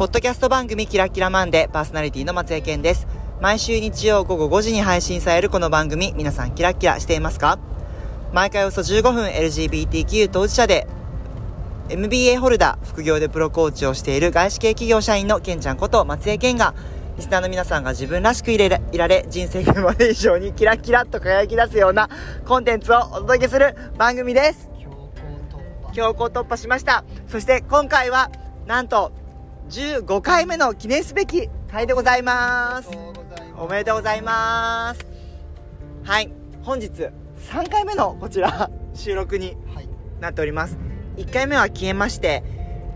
ポッドキャスト番組キラキラマンデーパーソナリティの松江健です。毎週日曜午後5時に配信されるこの番組、皆さんキラキラしていますか？毎回およそ15分 LGBTQ 当事者で MBA ホルダー、副業でプロコーチをしている外資系企業社員のケンちゃんこと松江健が、リスナーの皆さんが自分らしくいれいられ、人生がまで以上にキラキラと輝き出すようなコンテンツをお届けする番組です。強行突破しました。そして今回は、なんと、15回目の記念すべき回でございます。おめでとうございます。はい、本日3回目のこちら収録にはい。なっております。1回目は消えまして、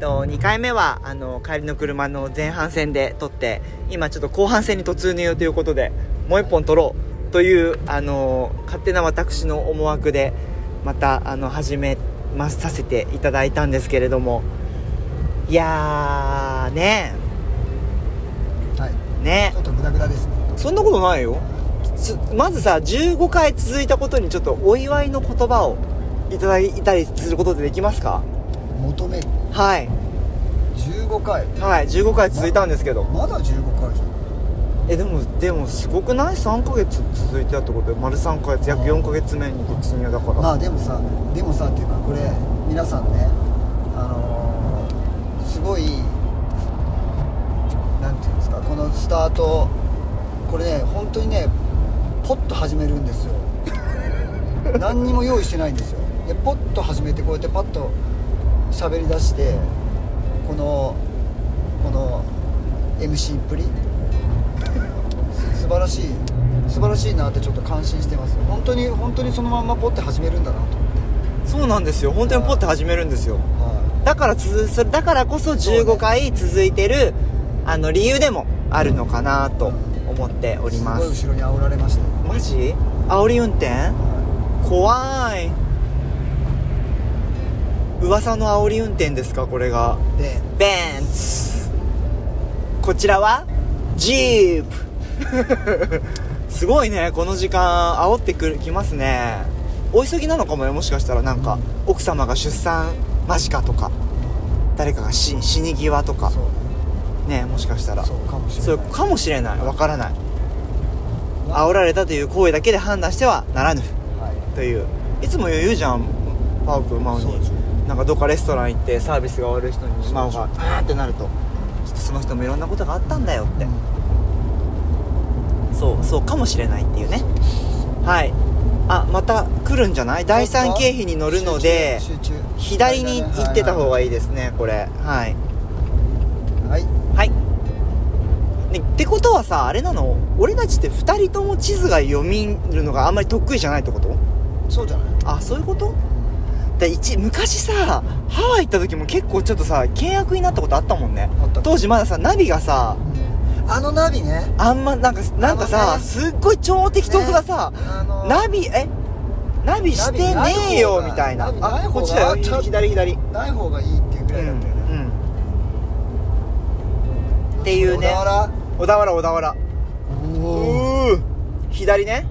と2回目はあの帰りの車の前半戦で撮って今ちょっと後半戦に突入ということでもう1本撮ろうというあの勝手な私の思惑でまたあの始めまさせていただいたんですけれどもいやーねはい。ねちょっとグダグダですね。そんなことないよつまずさ15回続いたことにちょっとお祝いの言葉をいただいたりすることでできますか？求める。はい15回。はい15回続いたんですけどまだ15回じゃん。えでもでもすごくない？3ヶ月続いてたってことで丸3ヶ月約4ヶ月目に突入だから、まあでもさ、でもさっていうかこれ皆さんね、ごいなんていうんですかこのスタートこれね本当にねポッと始めるんですよ。何にも用意してないんですよ。でポッと始めてこうやってパッと喋り出してこのこの MC っぷり。す素晴らしい素晴らしいなってちょっと感心してます。本当に本当にそのまんまポッて始めるんだなと思って。そうなんですよ。本当にポッて始めるんですよ。はだからつそれだからこそ15回続いてるあの理由でもあるのかなと思っておいります。すごい後ろに煽られました。よマジ？煽り運転？は怖い。噂の煽り運転ですか？これが。ベンツこちらは？ジープすごいね。この時間煽ってくるきますね。お急ぎなのかもよもしかしたらなんか奥様が出産間近とか誰かが死死に際とかねもしかしたら。そうかもしれそうないかもしれない。わからない。あ煽られたという行為だけで判断してはならぬ。はい。という。いつも余裕じゃんパーク真央に。なんかどっかレストラン行ってサービスが悪い人にそう真央があーってなるときっとその人もいろんなことがあったんだよって、そうそうかもしれないっていうね。はいあまた来るんじゃない？第三京浜に乗るので左に行ってた方がいいですねこれ。はい。はい。はい、ね、ってことはさあれなの？俺たちって2人とも地図が読みるのがあんまり得意じゃないってこと？そうじゃない？あそういうこと？で一昔さハワイ行った時も結構ちょっとさ険悪になったことあったもんね。あった。当時まださナビがさあのナビね。あんまなんかなんかあさのね。すっごい超適当なさ、あのナビえ？ナビしてねえよみたいな。あこっちだよ。左左。ない方がいいっていうぐらいだったよね、うん、うん、っていうね。小田原。小田原おお左ね。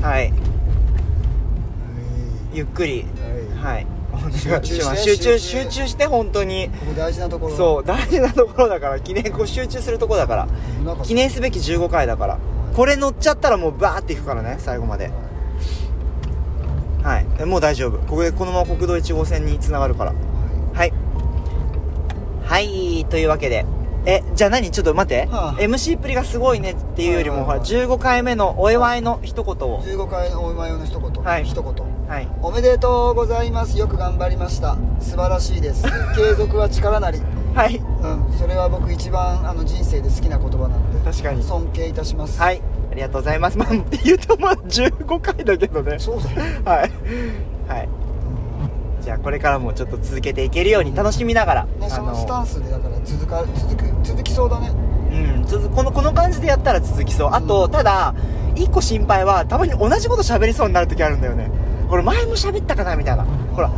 い。はい。はゆっくり。い。はいお願いし集中してます集中集中して本当に。ここ大事なところ。そう大事なところだから。記念こう集中するところだから。記念すべき15回だから。これ乗っちゃったらもうバーっていくからね最後まで。はい。えもう大丈夫。ここでこのまま国道1号線につながるから。ははい。はいというわけで。えじゃあ何？ちょっと待って、はあ。MC っぷりがすごいねっていうよりも、はいはいはいほら15回目のお祝いの一言を。い15回のお見舞いの一言、はい。一言はい。おめでとうございます。よく頑張りました。素晴らしいです。継続は力なり。はい。うん。それは僕一番あの人生で好きな言葉なので。確かに。尊敬いたします。はい。ありがとうございます。まあって言うとまあ15回だけどね。そうだよ、はい。はい。じゃあこれからもちょっと続けていけるように楽しみながら、ね、あそのスタンスでだから続か続く続きそうだね。うん。続このこの感じでやったら続きそう。あと、うん。ただ一個心配はたまに同じこと喋りそうになる時あるんだよねこれ前も喋ったかなみたいな。ほら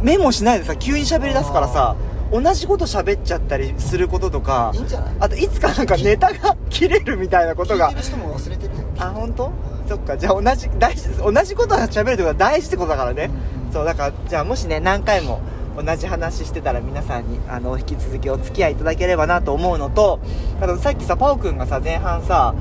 メモしないでさ急に喋り出すからさ同じこと喋っちゃったりすることとかいいんじゃない？あといつかなんかネタが切れるみたいなことが。聞いてる人も忘れてるよあ本当？そっか。じゃあ同じ大事同じことは喋るってことは大事ってことだからね、うん。うんそうだからじゃあもしね何回も同じ話してたら皆さんにあの引き続きお付き合いいただければなと思うのとあとさっきさパオくんがさ前半さ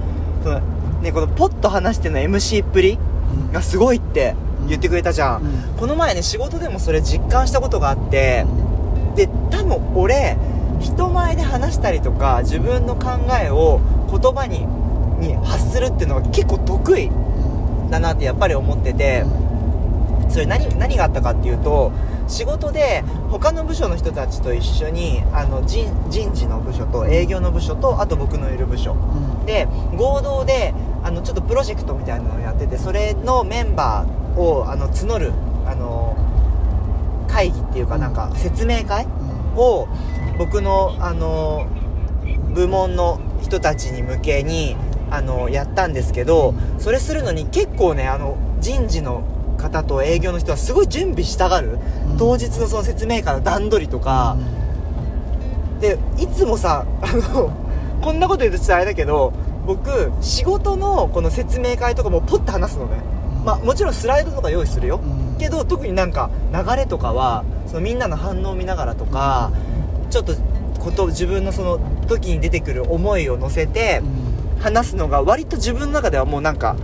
その、ね、このポッと話しての MC っぷりうんがすごいって言ってくれたじゃん、うん。この前ね仕事でもそれ実感したことがあってで多分俺人前で話したりとか自分の考えを言葉にに発するっていうのが結構得意だなってやっぱり思っててそれ何何があったかっていうと仕事で他の部署の人たちと一緒にあの人人事の部署と営業の部署とあと僕のいる部署。うん。で合同であのちょっとプロジェクトみたいなのをやっててそれのメンバーをあの募るあの会議っていうかなんか説明会うん。を僕のあの部門の人たちに向けにあのやったんですけどそれするのに結構ねあの人事の方と営業の人はすごい準備したがる。うん。当日のその説明会の段取りとか。でいつもさあのこんなこと言うとちょっとあれだけど僕仕事のこの説明会とかもポッて話すのねまあもちろんスライドとか用意するよ。うん。けど特になんか流れとかはそのみんなの反応を見ながらとかちょっとこと自分のその時に出てくる思いを乗せてうん。話すのが割と自分の中ではもうなんか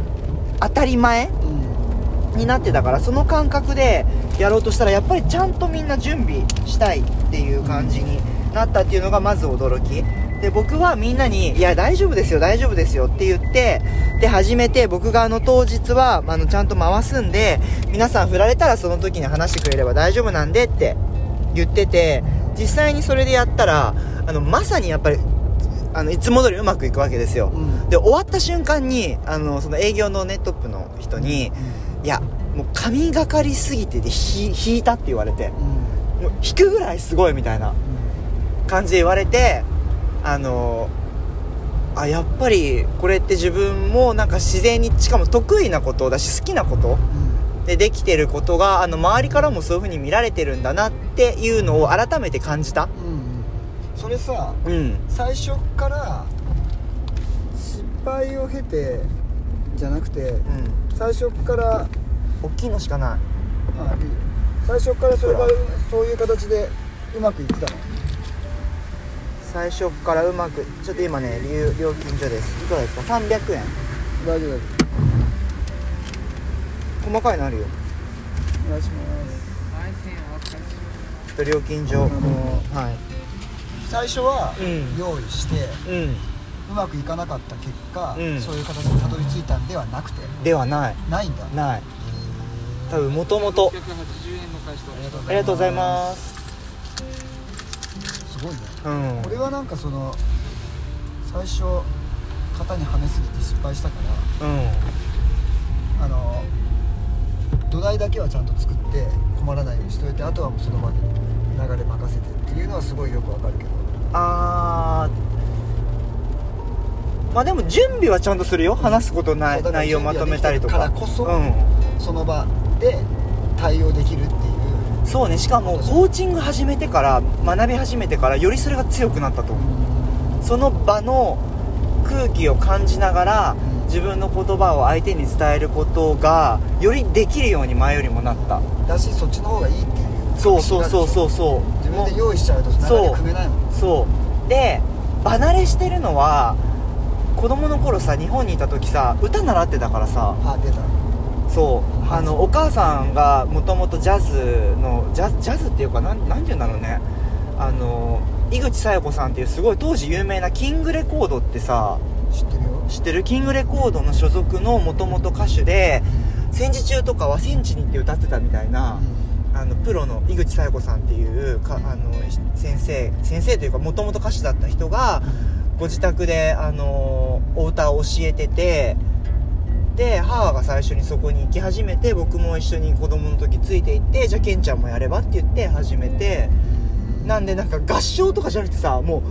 当たり前うん。になってたからその感覚でやろうとしたらやっぱりちゃんとみんな準備したいっていう感じになったっていうのがまず驚き。で僕はみんなに「いや大丈夫ですよ大丈夫ですよ」って言ってで始めて僕があの当日はあのちゃんと回すんで皆さん振られたらその時に話してくれれば大丈夫なんでって言ってて実際にそれでやったらあのまさにやっぱりあのいつも通りうまくいくわけですよ。うん。で終わった瞬間にあのその営業のねトップの人にいやもう神がかりすぎてでひ引いたって言われて。うん。もう引くぐらいすごいみたいな感じで言われてあのあやっぱりこれって自分もなんか自然にしかも得意なことだし好きなことうん。でできてることがあの周りからもそういう風に見られてるんだなっていうのを改めて感じた。うんうん。それさうん。最初から失敗を経てじゃなくてうん。最初から大きいのしかない。あいい。よ最初からそれがそういう形でうまくいってたの？最初からうまくちょっと今ね料料金所です。いくらですか？300円。大丈夫大丈細かいのあるよ。夫お願いします。料金所。はい。最初はうん。用意して、うん。うまくいかなかった結果、うん。そういう形にたどり着いたんではなくてではない。ないんだ。ない。多分もともと680円の返しとありがとうございますすごいね。うん。俺はなんかその最初型にはめすぎて失敗したからうん。あの土台だけはちゃんと作って困らないようにしといてあとはもうその場で流れ任せてっていうのはすごいよくわかるけど。あー。まあでも準備はちゃんとするよ。話すことない内容まとめたりとか。からうん。その場で対応できるっていうそうねしかもコーチング始めてから学び始めてからよりそれが強くなったと。思うその場の空気を感じながらうん自分の言葉を相手に伝えることがよりできるように前よりもなった。だしそっちの方がいいっていう。そうそうそうそうそう。自分で用意しちゃうと流れ組めないもんそう。で離れしてるのは子供の頃さ日本にいた時さ歌習ってたからさ。あ出た。そうあのお母さんがもともとジャズのジャズっていうかなんなんて言うんだろうね。あの井口小夜子さんっていうすごい当時有名なキングレコードってさ知ってるよ。知ってる？キングレコードの所属のもともと歌手で戦時中とかは戦地に行って歌ってたみたいな、あのプロの井口小夜子さんっていうかあの先生先生というかもともと歌手だった人がご自宅であのお歌を教えててで母が最初にそこに行き始めて僕も一緒に子供の時ついていってじゃあケンちゃんもやればって言って始めて。なんでなんか合唱とかじゃなくてさも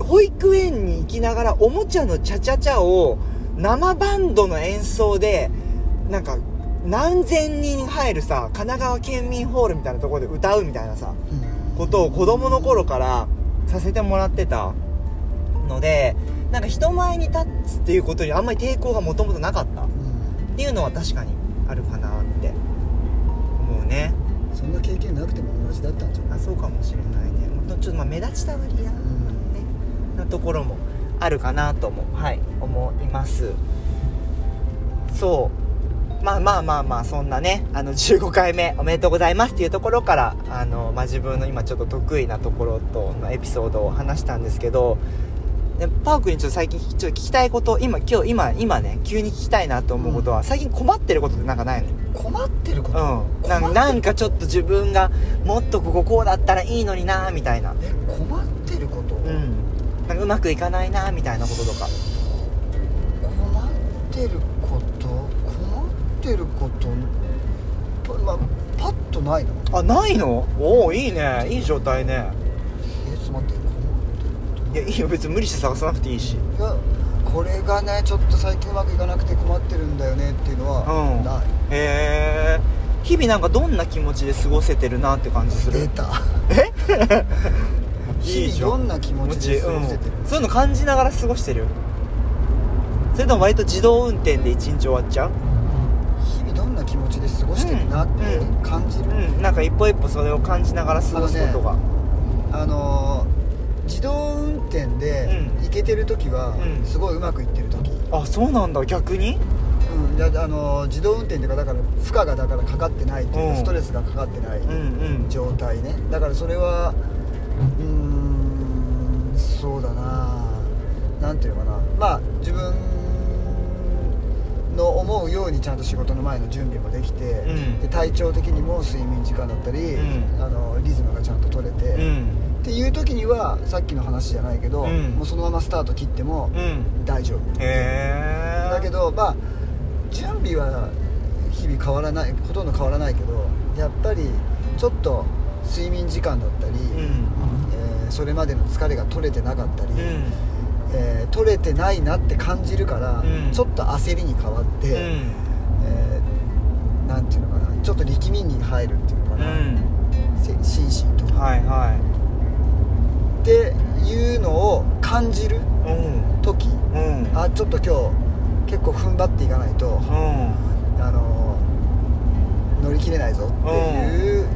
う保育園に行きながらおもちゃのチャチャチャを生バンドの演奏でなんか何千人入るさ神奈川県民ホールみたいなところで歌うみたいなさうん。ことを子供の頃からさせてもらってたのでなんか人前に立つっていうことにあんまり抵抗がもともとなかった。っうんていうのは確かにあるかなって。思うね。そそんな経験なくても同じだったんじゃない？あそうかもしれないね。ちょっとまあ目立ちたがり屋、ね。なところもあるかなともはい思います。そう。まあまあまあまあそんなねあの15回目おめでとうございますっていうところからあの、まあ、自分の今ちょっと得意なところとのエピソードを話したんですけどでパークにちょっと最近ちょっと聞きたいこと今今日今今ね急に聞きたいなと思うことは、最近困ってることってなんかないの困ってること、うん、ななんかちょっと自分がもっとこここうだったらいいのになみたいな。え困ってること、うん。なんかうまくいかないなみたいなこととか。困ってること？困ってること？パ,、まあ、パッとないの？あないの？おおいいね。いい状態ね。えちょっと待って。困ってるいやいいよ別に無理して探さなくていいし。いやこれがねちょっと最近うまくいかなくて困ってるんだよねっていうのはうん。ない、へえ日々なんかどんな気持ちで過ごせてるなって感じする？出た。いいじゃん日々どんな気持ちで過ごせてる？うん、そういうの感じながら過ごしてる？それとも割と自動運転で一日終わっちゃう？日々どんな気持ちで過ごしてるなってうん。感じる、うん。なんか一歩一歩それを感じながら過ごすことが、あのー自動運転でうん。行けてる時はうん。すごい、うまくいってる時、あそうなんだ。逆に？うん、だあのー自動運転っていうかだから負荷がだからかかってないっていうか、うん。ストレスがかかってないうんうん。状態ね。だからそれはうーんそうだな。なんていうのかな。まあ自分の思うようにちゃんと仕事の前の準備もできて、うん。で体調的にも睡眠時間だったり、うん。あのリズムがちゃんと取れて、うんっていう時にはさっきの話じゃないけど、うん。もうそのままスタート切ってもうん。大丈夫、へえだけどまあ準備は日々変わらないほとんど変わらないけどやっぱりちょっと睡眠時間だったり、うん。えーそれまでの疲れが取れてなかったり、うん。えー取れてないなって感じるから、うん。ちょっと焦りに変わって、うん。えーなんていうのかなちょっと力みに入るっていうのかうな、心身とか、はいはっていうのを感じる時。うん。あちょっと今日結構踏ん張っていかないと、うん。あの乗り切れないぞっていう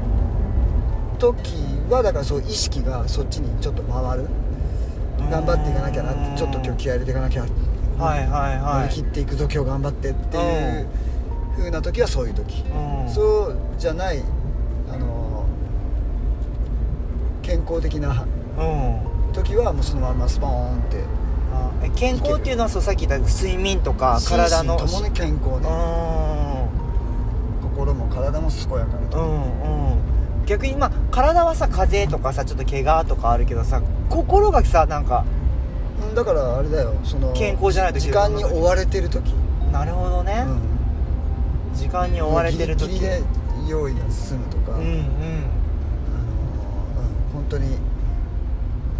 時はだからそう意識がそっちにちょっと回る。頑張っていかなきゃなってちょっと今日気合い入れていかなきゃ、はいはいはい。乗り切っていくぞ今日頑張ってっていう風な時はそういう時、うん。そうじゃないあの健康的なうん時はもうそのままスポーンって。健康っていうのはそうさっき言った睡眠とか体のともに健康うねん。心も体も健やかなと、うんうん。逆にまあ体はさ風邪とかさちょっと怪我とかあるけどさ心がさなんかうんだからあれだよ。その健康じゃない時時間に追われてる時、なるほどね、うん、時間に追われてる時。ギリギリで用意が済むとか、うんうん。あのーうん、本当に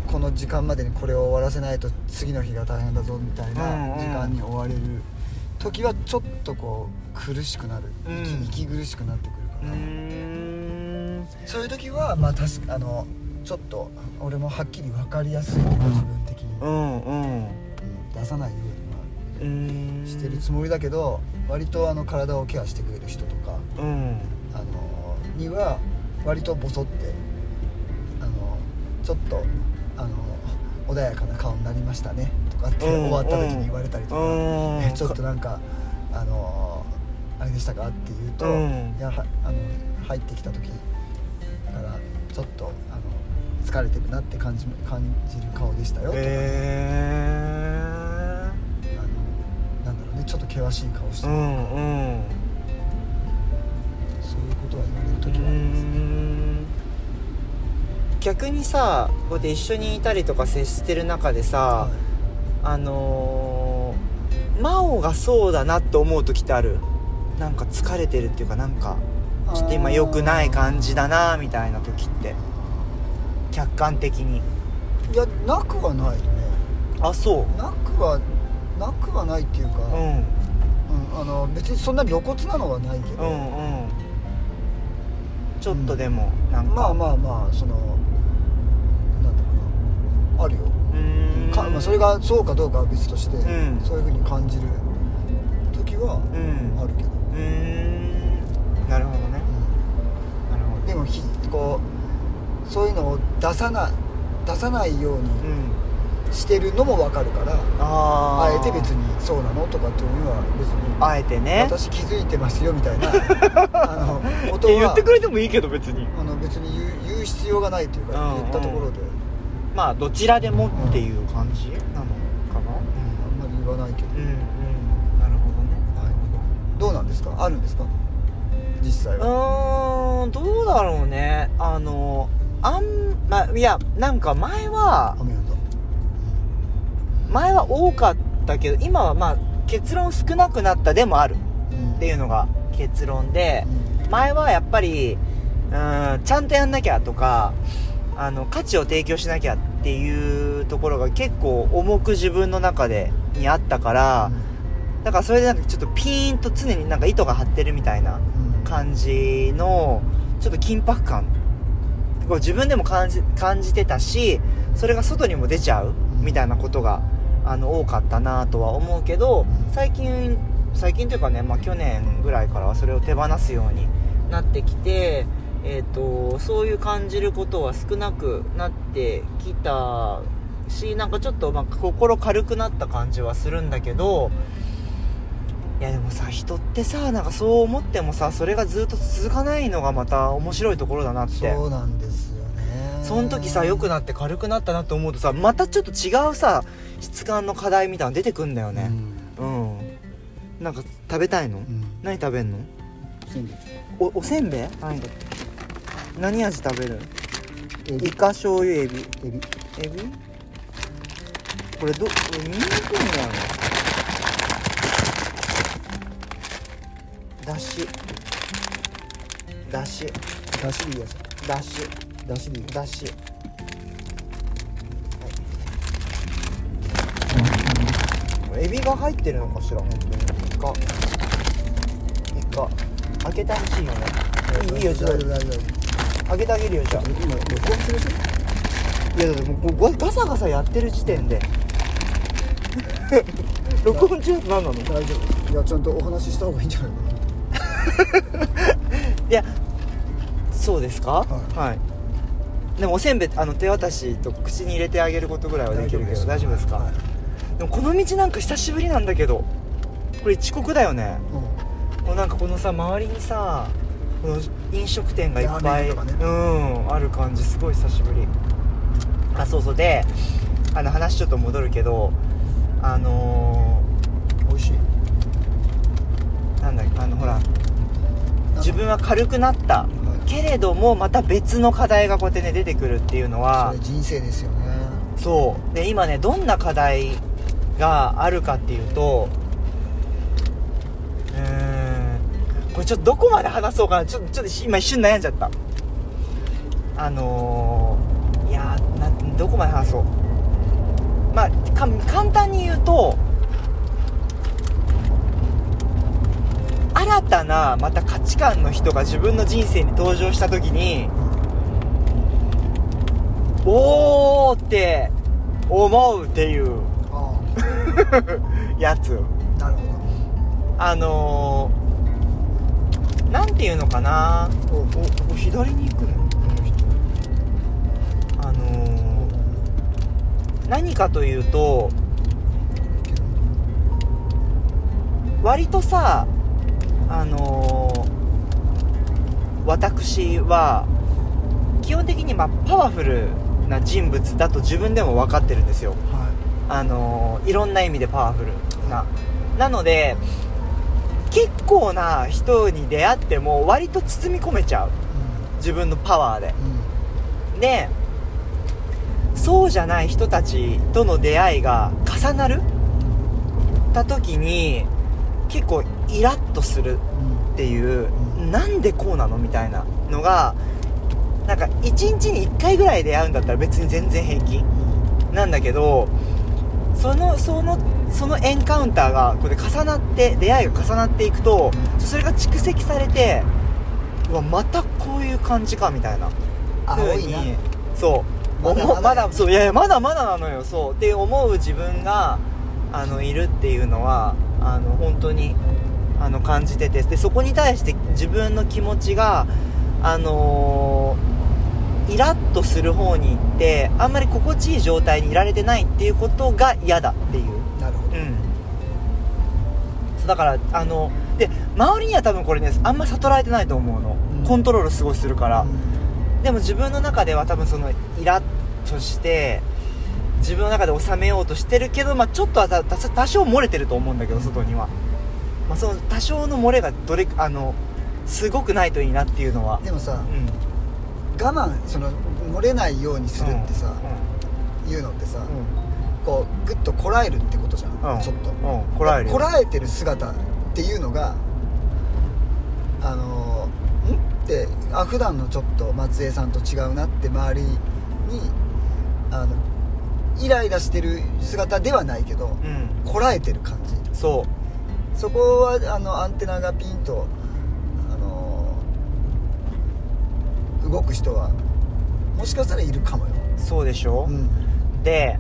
この時間までにこれを終わらせないと次の日が大変だぞみたいうんなうん。時間に追われる時はちょっとこう苦しくなる、うん。息息苦しくなってくるから、そういう時はまあ確かあのちょっと俺もはっきり分かりやすい自分的に、うん。出さないようにはしてるつもりだけど割とあの体をケアしてくれる人とかうん。あのには割とボソってあのちょっとあの穏やかな顔になりましたねとかってうん終わった時に言われたりとか、ちょっとなんかあのあれでしたか？って言うと、うん。いやはあの入ってきた時からちょっとあの疲れてるなって感じ感じる顔でしたよとか、へあのなんだろうねちょっと険しい顔してる、えうんうん。そういうことは言われるう時はありますね、ん逆にさこうやって一緒にいたりとか接してる中でさ、はい。あのー、真央がそうだなって思う時ってある？なんか疲れてるっていうかなんかちょっと今良くない感じだなみたいな時って客観的に。いやなくはないね。あそう。なくはなくはないっていうか、うん。うんあの別にそんな露骨なのはないけど、うんうん。ちょっとでもなんか。まあまあまあそのそれがそうかどうかは別として、うん。そういうふうに感じる時はうん。あるけど、うーん。なるほどね。なるほど。でもこうそういうのを出さな出さないようにうん。してるのも分かるからあー。あえて別にそうなのとかっていうのは別にあえてね。私気づいてますよみたいな あのこと言ってくれてもいいけど別に。あの別に言う言う必要がないというか、うん。言ったところでまあどちらでもっていう感じなのかな？あんまり言わないけど、うん。うん、うん、なるほどね。はいどうなんですか？あるんですか？実際うはーん。どうだろうね。あのあんまいやなんか前は前は多かったけど今はまあ結論少なくなったでもある。うん。っていうのが結論でうん。前はやっぱりうーんちゃんとやんなきゃとかあの価値を提供しなきゃっていうところが結構重く自分の中でにあったからだからそれでなんかちょっとピーンと常になんか糸が張ってるみたいな感じのちょっと緊迫感こう自分でも感じ感じてたしそれが外にも出ちゃうみたいなことがあの多かったなとは思うけど最近最近というかね、まあ、去年ぐらいからはそれを手放すようになってきて、えー、とそういう感じることは少なくなってきたしなんかちょっとまあ心軽くなった感じはするんだけどいやでもさ人ってさなんかそう思ってもさそれがずっと続かないのがまた面白いところだなって。そうなんですよね。その時さ良くなって軽くなったなと思うとさまたちょっと違うさ質感の課題みたいなの出てくんだよね。うん、なんか食べたいの、うん、うん、何食べんの？おおせんべい？何だ何味食べる？イカ醤油エビ。エビ。エビ？これどこれ見にくいんだよねだし。だし。だしでいいやつ。だし。だしでいい。だし。エビが入ってるのかしら？本当に。イカ。イカ。開けてほしいよね。いいいいよちょっと大丈夫大丈夫開けてあげるよじゃあ。いやだってもうガサガサやってる時点で。録音中って何なの？大丈夫。いやちゃんとお話しした方がいいんじゃないか やそうですか？はい。はい。でもおせんべいあの手渡しと口に入れてあげることぐらいはなできるけど大丈夫です。か、はい。でもこの道なんか久しぶりなんだけどこれ遅刻だよね。うん。もうなんかこのさ周りにさこの飲食店がいっぱい、ね。うんある感じすごい久しぶり。あそうそう。であの話ちょっと戻るけどあの美味しい。ー、なんだっけあのほら自分は軽くなった。はい。けれどもまた別の課題がこうやってね出てくるっていうのは人生ですよね。そう。で今ねどんな課題があるかっていうとうーんこれちょっとどこまで話そうかな。ちょっとちょっと今一瞬悩んじゃった。あのー、いやーなんどこまで話そう。まあか簡単に言うと新たなまた価値観の人が自分の人生に登場した時におーって思うっていうあ やつ。あのー、なんていうのかな？おおお左に行くの？この人。あのー、何かというと割とさあのー、私は基本的にまあパワフルな人物だと自分でも分かってるんですよ。どはあのーいろんな意味でパワフルな。なので結構な人に出会っても割と包み込めちゃう。い自分のパワーで。うん。でそうじゃない人たちとの出会いが重なる？た時に結構イラッとするうんっていう、うん。なんでこうなのみたいなのがなんか1日に1回ぐらい出会うんだったら別に全然平気なんだけどそのそのそのエンカウンターがこれ重なって出会いが重なっていくとそれが蓄積されてうわまたこういう感じかみたいな風にそう。まだまだ。まだそういやいやまだまだなのよ。そう。って思う自分があのいるっていうのはあの本当にあの感じてて。でそこに対して自分の気持ちがあのーイラッとする方に行ってあんまり心地いい状態にいられてないっていうことが嫌だっていうそうだからあので周りには多分これねあんま悟られてないと思うの、うん。コントロールすごいするから、うん。でも自分の中では多分そのイラッとして自分の中で収めようとしてるけど、まあ、ちょっとはた多多少漏れてると思うんだけど外には、まあ、その多少の漏れがどれあのすごくないといいなっていうのは。でもさうん。我慢その漏れないようにするってさ、いうとこらえるってことじゃん、うん。ちょっと。うん、うん、こらえるよ。こらえてる姿っていうのがあのん？ってあ普段のちょっと松江さんと違うなって周りにあのイライラしてる姿ではないけどうん。こらえてる感じ。そう。そこはあのアンテナがピンとあの動く人はもしかしたらいるかもよ、そうでしょ、うん。で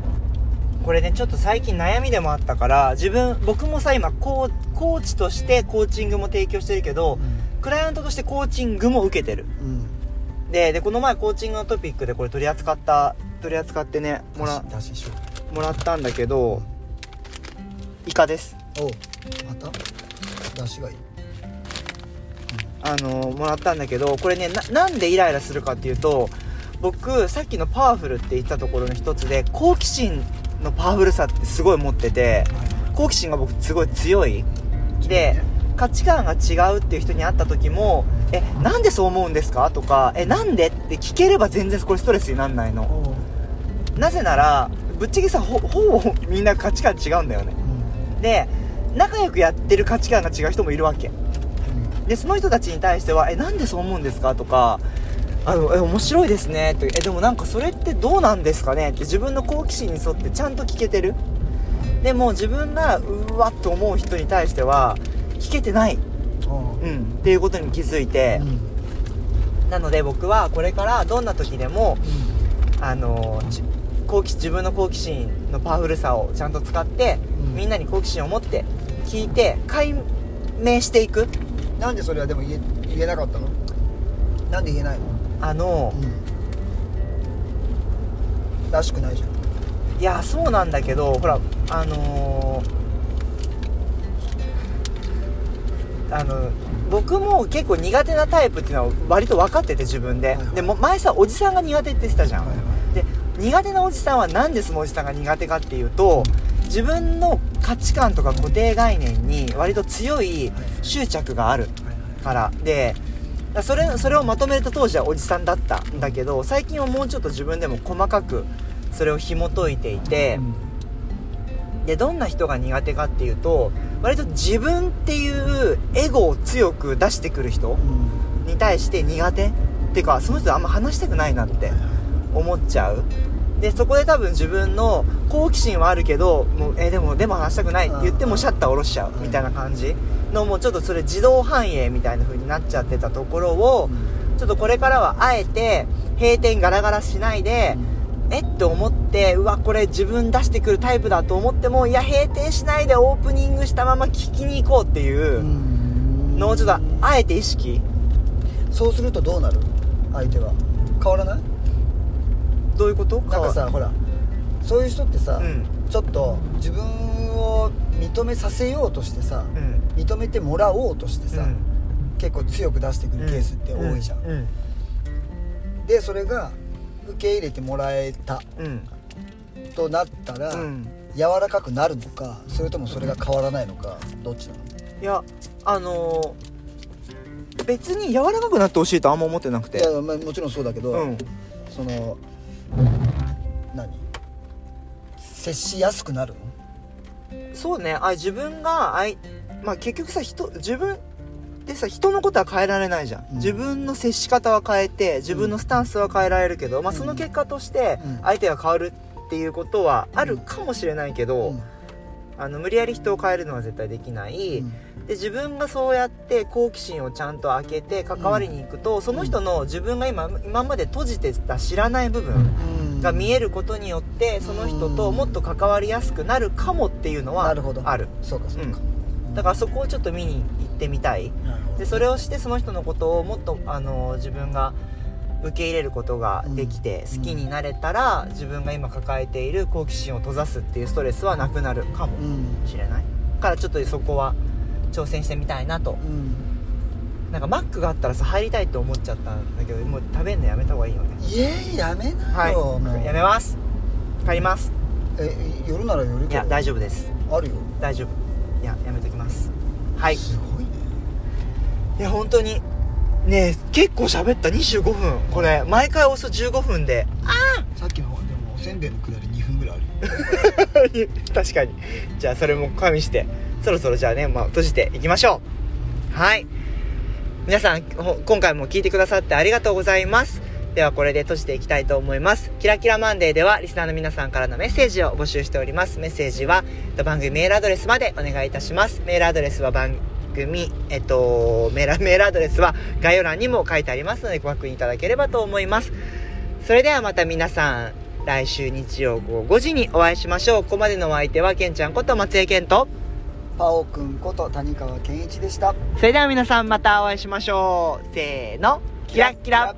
これねちょっと最近悩みでもあったから自分僕もさ今コーコーチとしてコーチングも提供してるけど、クライアントとしてコーチングも受けてる。うん。ででこの前コーチングのトピックでこれ取り扱った取り扱ってねもらもらったんだけどイカです。うおうまた？出しがいい。あのもらったんだけどこれねななんでイライラするかっていうと僕さっきのパワフルって言ったところの一つで好奇心のパワフルさってすごい持ってて好奇心が僕すごい強いで価値観が違うっていう人に会った時も「えなんでそう思うんですか?」とか「えなんで?」って聞ければ全然これストレスになんないのなぜならぶっちゃけさほほぼみんな価値観違うんだよねうんで仲良くやってる価値観が違う人もいるわけうんでその人たちに対しては「えなんでそう思うんですか?」とか「あのえ面白いですね」って「えでもなんかそれってどうなんですかね?」って自分の好奇心に沿ってちゃんと聞けてる？でも自分がうわっと思う人に対しては聞けてない、おううん、っていうことに気づいて。うん。なので僕はこれからどんな時でもあのじ好奇自分の好奇心のパワフルさをちゃんと使って、うん。みんなに好奇心を持って聞いて解明していく。なんでそれはでも言え言えなかったの？なんで言えないの？あの、うん。らしくないじゃん。いやそうなんだけどほらあのーあの僕も結構苦手なタイプっていうのは割と分かってて自分で、はいはい。でも前さおじさんが苦手って言ってたじゃん、はいはで苦手なおじさんはなんでそのおじさんが苦手かっていうと自分の価値観とか固定概念に割と強い執着があるから。でだそれそれをまとめると当時はおじさんだったんだけど最近はもうちょっと自分でも細かくそれを紐解いていて、でどんな人が苦手かっていうと割と自分っていうエゴを強く出してくる人うん。に対して苦手。っていうかその人あんま話したくないなって思っちゃうでそこで多分自分の好奇心はあるけどもうえでもでも話したくないって言ってもシャッター下ろしちゃうみたいな感じのもうちょっとそれ自動反映みたいな風になっちゃってたところをちょっとこれからはあえて閉店ガラガラしないでえって思ってうわこれ自分出してくるタイプだと思ってもいや閉店しないでオープニングしたまま聞きに行こうっていううん。のをちょっとあえて意識。そうするとどうなる？相手は。変わらない？どういうこと？なんかさほらそういう人ってさ、うん。ちょっと自分を認めさせようとしてさ、うん。認めてもらおうとしてさ、うん。結構強く出してくるケースって多いじゃん、うん。でそれが受け入れてもらえたうん。となったら、うん。柔らかくなるのかそれともそれが変わらないのかどっちなの？いやあのー別に柔らかくなってほしいとあんま思ってなくて。いや、まあ、もちろんそうだけど、うん。その何？接しやすくなるの？そうね。あ自分があいまあ結局さ人自分でさ人のことは変えられないじゃん、うん。自分の接し方は変えて自分のスタンスは変えられるけど、まあ、うん。その結果としてうん。相手が変わるっていうことはあるかもしれないけど、うん。あの無理やり人を変えるのは絶対できない、うんで自分がそうやって好奇心をちゃんと開けて関わりに行くと、その人の自分が今今まで閉じてた知らない部分うん。が見えることによってその人ともっと関わりやすくなるかもっていうのはなるほど。ある。そうかそうか、だからそこをちょっと見に行っってみたい。でそれをしてその人のことをもっとあの自分が受け入れることができて、うん。好きになれたら自分が今抱えている好奇心を閉ざすっていうストレスはなくなるかもうん。しれない。だからちょっとそこは挑戦してみたいなと。うん。なんかマックがあったらさ入りたいって思っちゃったんだけどもう食べんのやめた方がいいよね。いえやめなはいよ、もうやめます。帰ります。え夜なら夜いや大丈夫です。あるよ。大丈夫。いややめときます。はい。いすごいね。や本当にねえ結構喋った。25分。これ毎回おそ15分で。さっきのでもおせんべいのくだり2分ぐらいあるよ。確かに。じゃあそれも加味してそろそろじゃあね、まあ、閉じていきましょう。はい。皆さん今回も聞いてくださってありがとうございます。ではこれで閉じていきたいと思います。キラキラマンデーではリスナーの皆さんからのメッセージを募集しております。メッセージはえっと番組メールアドレスまでお願いいたします。メールアドレスは番組えっとメールメールアドレスは概要欄にも書いてありますのでご確認いただければと思います。それではまた皆さん来週日曜午後5時にお会いしましょう。ここまでのお相手はけんちゃんこと松江健とパオくんこと谷川健一でした。それでは皆さんまたお会いしましょう。せーの。キラッキラ。